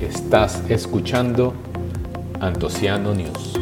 Estás escuchando Antociano News.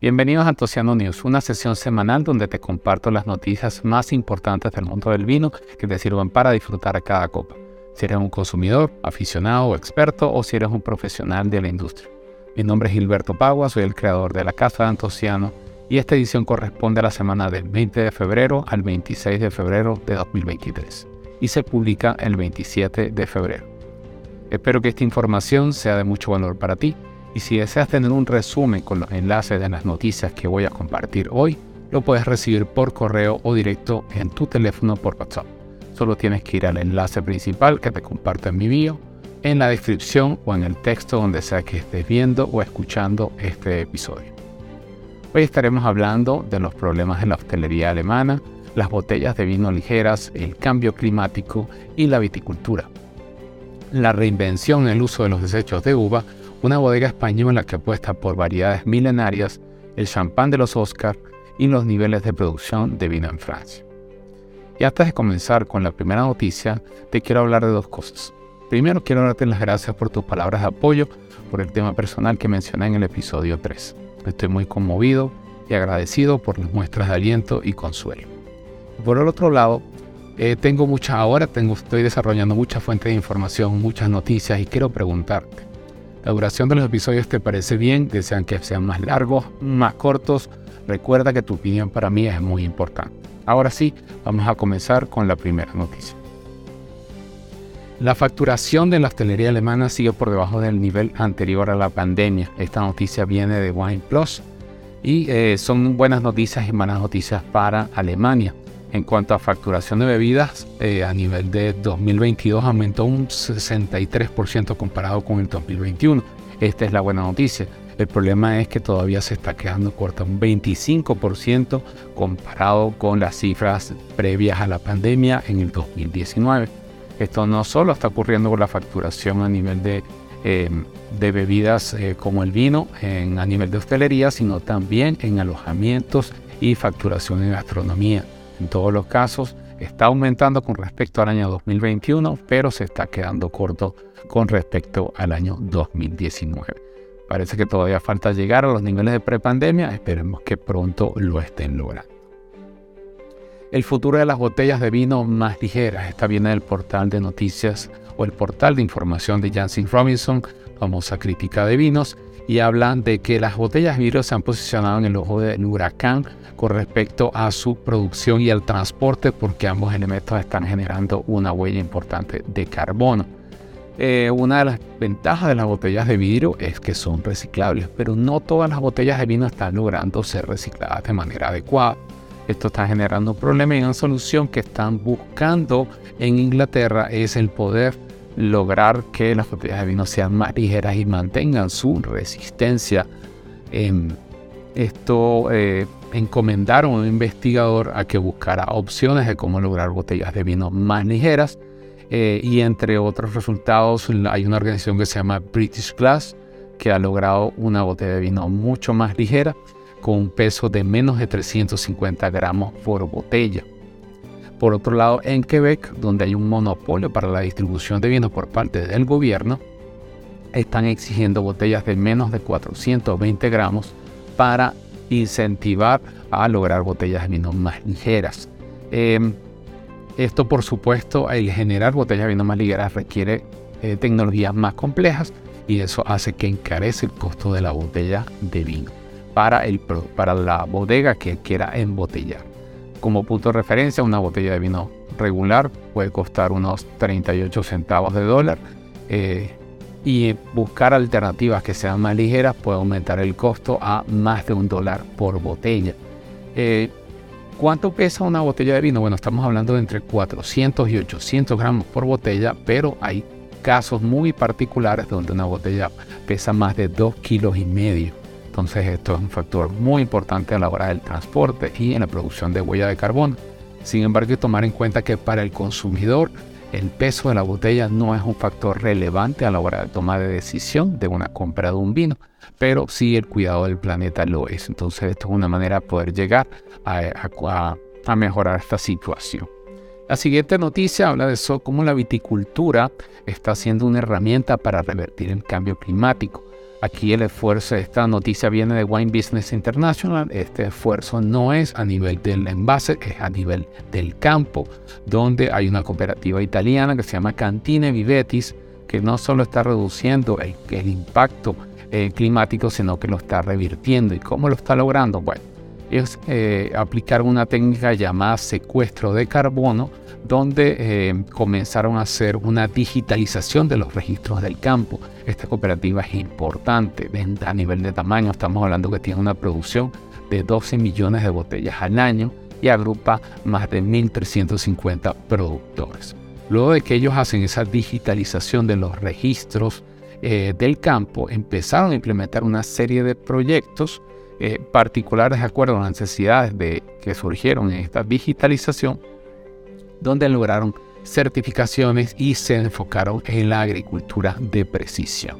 Bienvenidos a Antociano News, una sesión semanal donde te comparto las noticias más importantes del mundo del vino que te sirvan para disfrutar cada copa. Si eres un consumidor, aficionado o experto o si eres un profesional de la industria. Mi nombre es Gilberto Pagua, soy el creador de la Casa de Antociano y esta edición corresponde a la semana del 20 de febrero al 26 de febrero de 2023 y se publica el 27 de febrero. Espero que esta información sea de mucho valor para ti y si deseas tener un resumen con los enlaces de las noticias que voy a compartir hoy, lo puedes recibir por correo o directo en tu teléfono por WhatsApp. Solo tienes que ir al enlace principal que te comparto en mi bio, en la descripción o en el texto donde sea que estés viendo o escuchando este episodio. Hoy estaremos hablando de los problemas de la hostelería alemana, las botellas de vino ligeras, el cambio climático y la viticultura. La reinvención en el uso de los desechos de uva, una bodega española que apuesta por variedades milenarias, el champán de los Oscars y los niveles de producción de vino en Francia. Y antes de comenzar con la primera noticia, te quiero hablar de dos cosas. Primero, quiero darte las gracias por tus palabras de apoyo por el tema personal que mencioné en el episodio 3. Estoy muy conmovido y agradecido por las muestras de aliento y consuelo. Por el otro lado, eh, tengo muchas ahora, tengo, estoy desarrollando muchas fuentes de información, muchas noticias y quiero preguntarte, ¿la duración de los episodios te parece bien? ¿Desean que sean más largos, más cortos? Recuerda que tu opinión para mí es muy importante. Ahora sí, vamos a comenzar con la primera noticia. La facturación de la hostelería alemana sigue por debajo del nivel anterior a la pandemia. Esta noticia viene de Wine Plus y eh, son buenas noticias y malas noticias para Alemania. En cuanto a facturación de bebidas, eh, a nivel de 2022 aumentó un 63% comparado con el 2021. Esta es la buena noticia. El problema es que todavía se está quedando corta un 25% comparado con las cifras previas a la pandemia en el 2019. Esto no solo está ocurriendo con la facturación a nivel de, em, de bebidas eh, como el vino, a nivel de hostelería, sino también en alojamientos y facturación en gastronomía. En todos los casos está aumentando con respecto al año 2021, pero se está quedando corto con respecto al año 2019. Parece que todavía falta llegar a los niveles de prepandemia, esperemos que pronto lo estén logrando. El futuro de las botellas de vino más ligeras está viene del portal de noticias o el portal de información de Janssen Robinson, famosa crítica de vinos, y hablan de que las botellas de vidrio se han posicionado en el ojo del huracán con respecto a su producción y al transporte porque ambos elementos están generando una huella importante de carbono. Eh, una de las ventajas de las botellas de vidrio es que son reciclables, pero no todas las botellas de vino están logrando ser recicladas de manera adecuada. Esto está generando problemas y una solución que están buscando en Inglaterra es el poder lograr que las botellas de vino sean más ligeras y mantengan su resistencia. esto eh, encomendaron a un investigador a que buscara opciones de cómo lograr botellas de vino más ligeras. Eh, y entre otros resultados hay una organización que se llama British Glass que ha logrado una botella de vino mucho más ligera con un peso de menos de 350 gramos por botella. Por otro lado, en Quebec, donde hay un monopolio para la distribución de vinos por parte del gobierno, están exigiendo botellas de menos de 420 gramos para incentivar a lograr botellas de vino más ligeras. Em, esto, por supuesto, el generar botellas de vino más ligeras requiere eh, tecnologías más complejas y eso hace que encarece el costo de la botella de vino para, el, para la bodega que quiera embotellar. Como punto de referencia, una botella de vino regular puede costar unos 38 centavos de dólar eh, y buscar alternativas que sean más ligeras puede aumentar el costo a más de un dólar por botella. Eh, ¿Cuánto pesa una botella de vino? Bueno, estamos hablando de entre 400 y 800 gramos por botella, pero hay casos muy particulares donde una botella pesa más de 2 kilos y medio. Entonces esto es un factor muy importante a la hora del transporte y en la producción de huella de carbono. Sin embargo, hay que tomar en cuenta que para el consumidor el peso de la botella no es un factor relevante a la hora de tomar de decisión de una compra de un vino, pero sí el cuidado del planeta lo es. Entonces esto es una manera de poder llegar a, mejorar esta situación. La siguiente noticia habla de eso, cómo la viticultura está siendo una herramienta para revertir el cambio climático. Aquí el esfuerzo, esta noticia viene de Wine Business International. Este esfuerzo no es a nivel del envase, es a nivel del campo, donde hay una cooperativa italiana que se llama Cantine Vivetis, que no solo está reduciendo el, impacto eh, climático, sino que lo está revirtiendo. ¿Y cómo lo está logrando? Bueno, es eh, aplicar una técnica llamada secuestro de carbono, donde eh, comenzaron a hacer una digitalización de los registros del campo. Esta cooperativa es importante a nivel de tamaño, estamos hablando que tiene una producción de 12 millones de botellas al año y agrupa más de 1.350 productores. Luego de que ellos hacen esa digitalización de los registros eh, del campo, empezaron a implementar una serie de proyectos eh, particulares de acuerdo a las necesidades de, que surgieron en esta digitalización, donde lograron certificaciones y se enfocaron en la agricultura de precisión.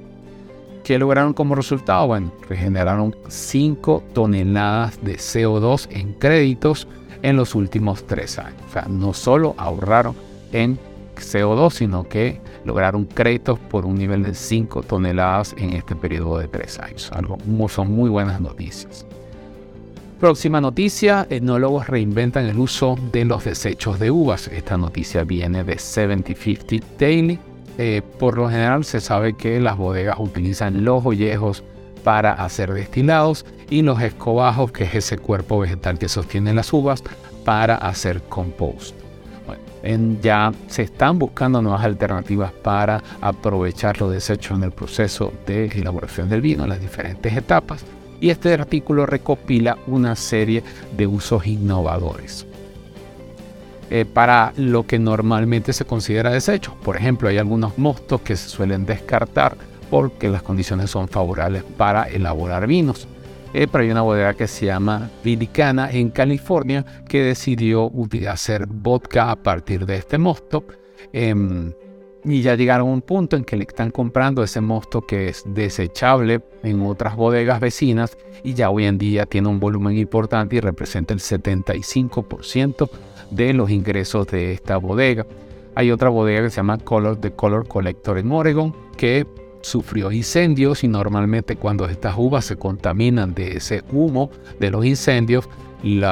¿Qué lograron como resultado? Bueno, regeneraron 5 toneladas de CO2 en créditos en los últimos 3 años. O sea, no solo ahorraron en CO2, sino que lograron créditos por un nivel de 5 toneladas en este periodo de 3 años. Algo, son muy buenas noticias. Próxima noticia, etnólogos reinventan el uso de los desechos de uvas. Esta noticia viene de 7050 Daily. Eh, por lo general se sabe que las bodegas utilizan los ollejos para hacer destilados y los escobajos, que es ese cuerpo vegetal que sostiene las uvas, para hacer compost ya se están buscando nuevas alternativas para aprovechar los desechos en el proceso de elaboración del vino en las diferentes etapas. Y este artículo recopila una serie de usos innovadores. Eh, para lo que normalmente se considera desecho. Por ejemplo, hay algunos mostos que se suelen descartar porque las condiciones son favorables para elaborar vinos. Eh, pero hay una bodega que se llama Vilicana en California que decidió hacer vodka a partir de este mosto. Em, y ya llegaron a un punto en que le están comprando ese mosto que es desechable en otras bodegas vecinas y ya hoy en día tiene un volumen importante y representa el 75% de los ingresos de esta bodega. Hay otra bodega que se llama Color, The Color Collector en Oregon que sufrió incendios y normalmente cuando estas uvas se contaminan de ese humo de los incendios,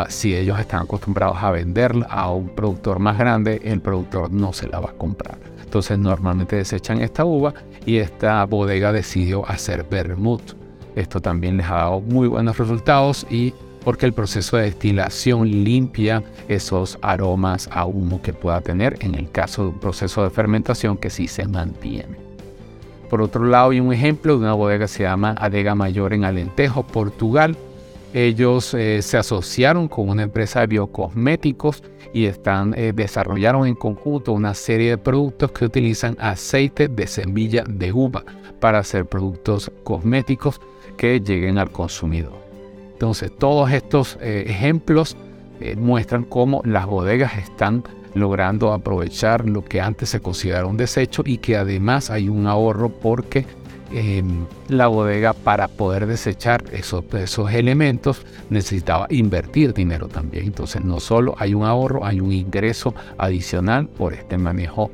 si ellos están acostumbrados a venderla a un productor más grande, el productor no se la va a comprar. Entonces normalmente desechan esta uva y esta bodega decidió hacer vermouth. Esto también les ha dado muy buenos resultados y porque el proceso de destilación limpia esos aromas a humo que pueda tener en el caso de un proceso de fermentación que sí se mantiene. Por otro lado, hay un ejemplo de una bodega que se llama Adega Mayor en Alentejo, Portugal. Ellos eh, se asociaron con una empresa de biocosméticos y están, eh, desarrollaron en conjunto una serie de productos que utilizan aceite de semilla de uva para hacer productos cosméticos que lleguen al consumidor. Entonces, todos estos eh, ejemplos muestran cómo las bodegas están logrando aprovechar lo que antes se consideraba un desecho y que además hay un ahorro porque em, la bodega para poder desechar esos, esos elementos necesitaba invertir dinero también. Entonces no solo hay un ahorro, hay un ingreso adicional por este manejo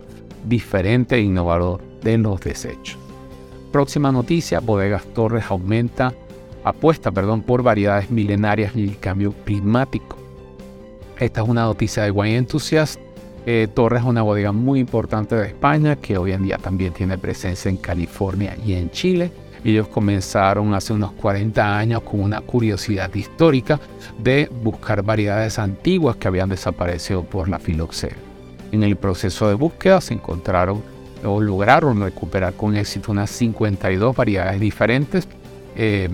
diferente e innovador de los desechos. Próxima noticia, Bodegas Torres aumenta, apuesta perdón, por variedades milenarias y el cambio climático. Esta es una noticia de Wine Enthusiast eh, Torres es una bodega muy importante de España que hoy en día también tiene presencia en California y en Chile. Ellos comenzaron hace unos 40 años con una curiosidad histórica de buscar variedades antiguas que habían desaparecido por la filoxera. En el proceso de búsqueda se encontraron o lograron recuperar con éxito unas 52 variedades diferentes. Eh,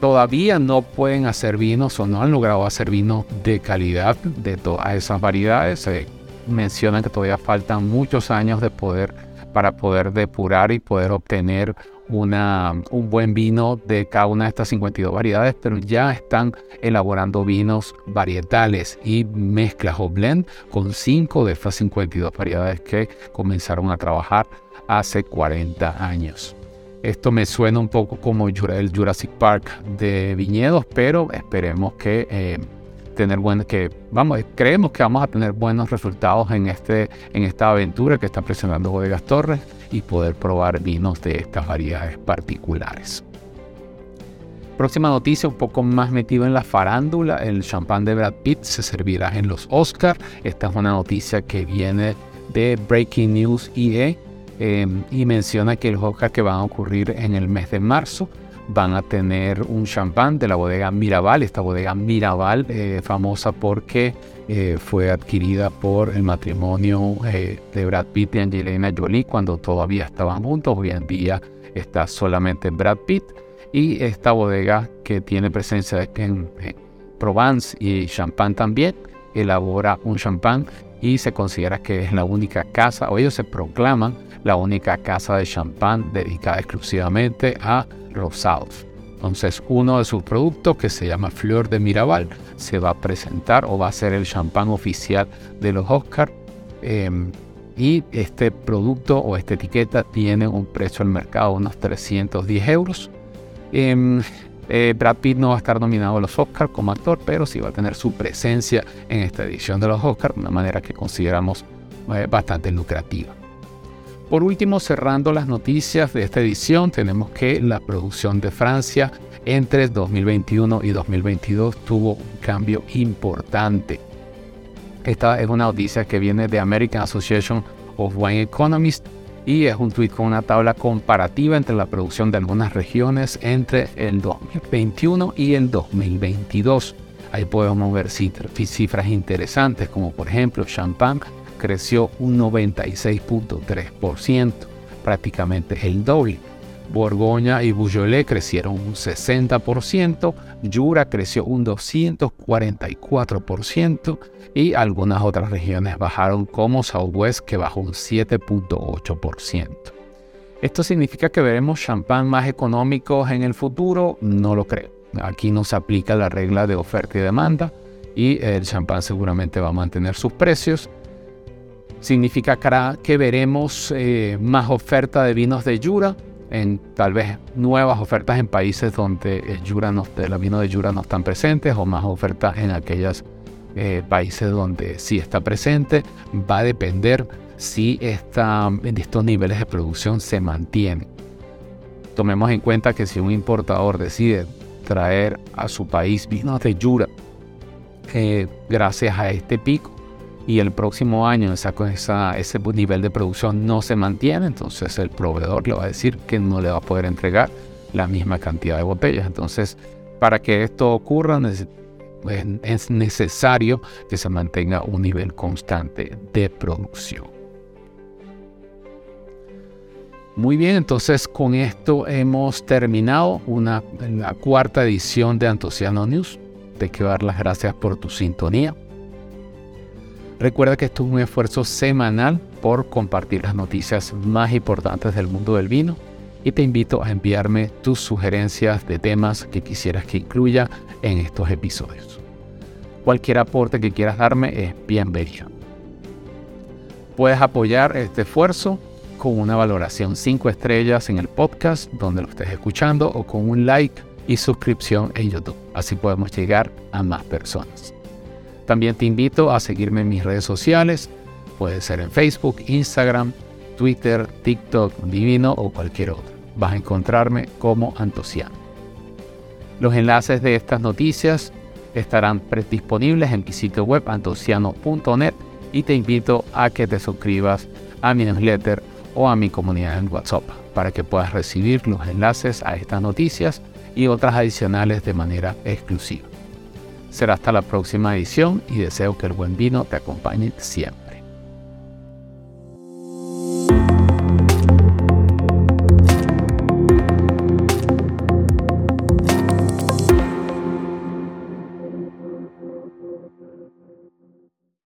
todavía no pueden hacer vinos o no han logrado hacer vinos de calidad de todas esas variedades. Se mencionan que todavía faltan muchos años de poder para poder depurar y poder obtener una, un buen vino de cada una de estas 52 variedades, pero ya están elaborando vinos varietales y mezclas o blend con 5 de estas 52 variedades que comenzaron a trabajar hace 40 años. Esto me suena un poco como el Jurassic Park de viñedos, pero esperemos que eh, tener buenos, que vamos, creemos que vamos a tener buenos resultados en, este, en esta aventura que está presionando Bodegas Torres y poder probar vinos de estas variedades particulares. Próxima noticia, un poco más metido en la farándula, el champán de Brad Pitt se servirá en los Oscars. Esta es una noticia que viene de Breaking News IE em, y menciona que los Oscars que van a ocurrir en el mes de marzo van a tener un champán de la bodega Mirabal. Esta bodega Mirabal, eh, famosa porque eh, fue adquirida por el matrimonio eh, de Brad Pitt y Angelina Jolie cuando todavía estaban juntos. Hoy en día está solamente Brad Pitt. Y esta bodega que tiene presencia en, Provence y champán también, elabora un champán y se considera que es la única casa, o ellos se proclaman la única casa de champán dedicada exclusivamente a rosados. Entonces uno de sus productos que se llama Flor de Mirabal se va a presentar o va a ser el champán oficial de los Oscars. Em, y este producto o esta etiqueta tiene un precio al mercado de unos 310 euros. Em, eh, Brad Pitt no va a estar nominado a los Oscars como actor, pero sí va a tener su presencia en esta edición de los Oscars una manera que consideramos eh, bastante lucrativa. Por último, cerrando las noticias de esta edición, tenemos que la producción de Francia entre 2021 y 2022 tuvo un cambio importante. Esta es una noticia que viene de American Association of Wine Economists y es un tweet con una tabla comparativa entre la producción de algunas regiones entre el 2021 y el 2022. Ahí podemos ver cifras interesantes como por ejemplo Champagne creció un 96.3%, prácticamente el doble. Borgoña y Beaujolais crecieron un 60%, Jura creció un 244% y algunas otras regiones bajaron como Southwest que bajó un 7.8%. ¿Esto significa que veremos champán más económicos en el futuro? No lo creo. Aquí no se aplica la regla de oferta y demanda y el champán seguramente va a mantener sus precios. Significará que veremos eh, más oferta de vinos de Jura en tal vez nuevas ofertas en países donde el Jura no, el vino de Jura no están presentes o más ofertas en aquellos eh, países donde sí está presente. Va a depender si esta, estos niveles de producción se mantienen. Tomemos en cuenta que si un importador decide traer a su país vinos de Jura eh, gracias a este pico, y el próximo año esa, ese nivel de producción no se mantiene, entonces el proveedor le va a decir que no le va a poder entregar la misma cantidad de botellas. Entonces, para que esto ocurra, es necesario que se mantenga un nivel constante de producción. Muy bien, entonces con esto hemos terminado una, la cuarta edición de Antociano News. Te quiero dar las gracias por tu sintonía. Recuerda que esto es un esfuerzo semanal por compartir las noticias más importantes del mundo del vino y te invito a enviarme tus sugerencias de temas que quisieras que incluya en estos episodios. Cualquier aporte que quieras darme es bienvenido. Puedes apoyar este esfuerzo con una valoración 5 estrellas en el podcast donde lo estés escuchando o con un like y suscripción en YouTube. Así podemos llegar a más personas. También te invito a seguirme en mis redes sociales, puede ser en Facebook, Instagram, Twitter, TikTok, Divino o cualquier otro. Vas a encontrarme como Antociano. Los enlaces de estas noticias estarán disponibles en mi sitio web antociano.net y te invito a que te suscribas a mi newsletter o a mi comunidad en WhatsApp para que puedas recibir los enlaces a estas noticias y otras adicionales de manera exclusiva. Será hasta la próxima edición y deseo que el buen vino te acompañe siempre.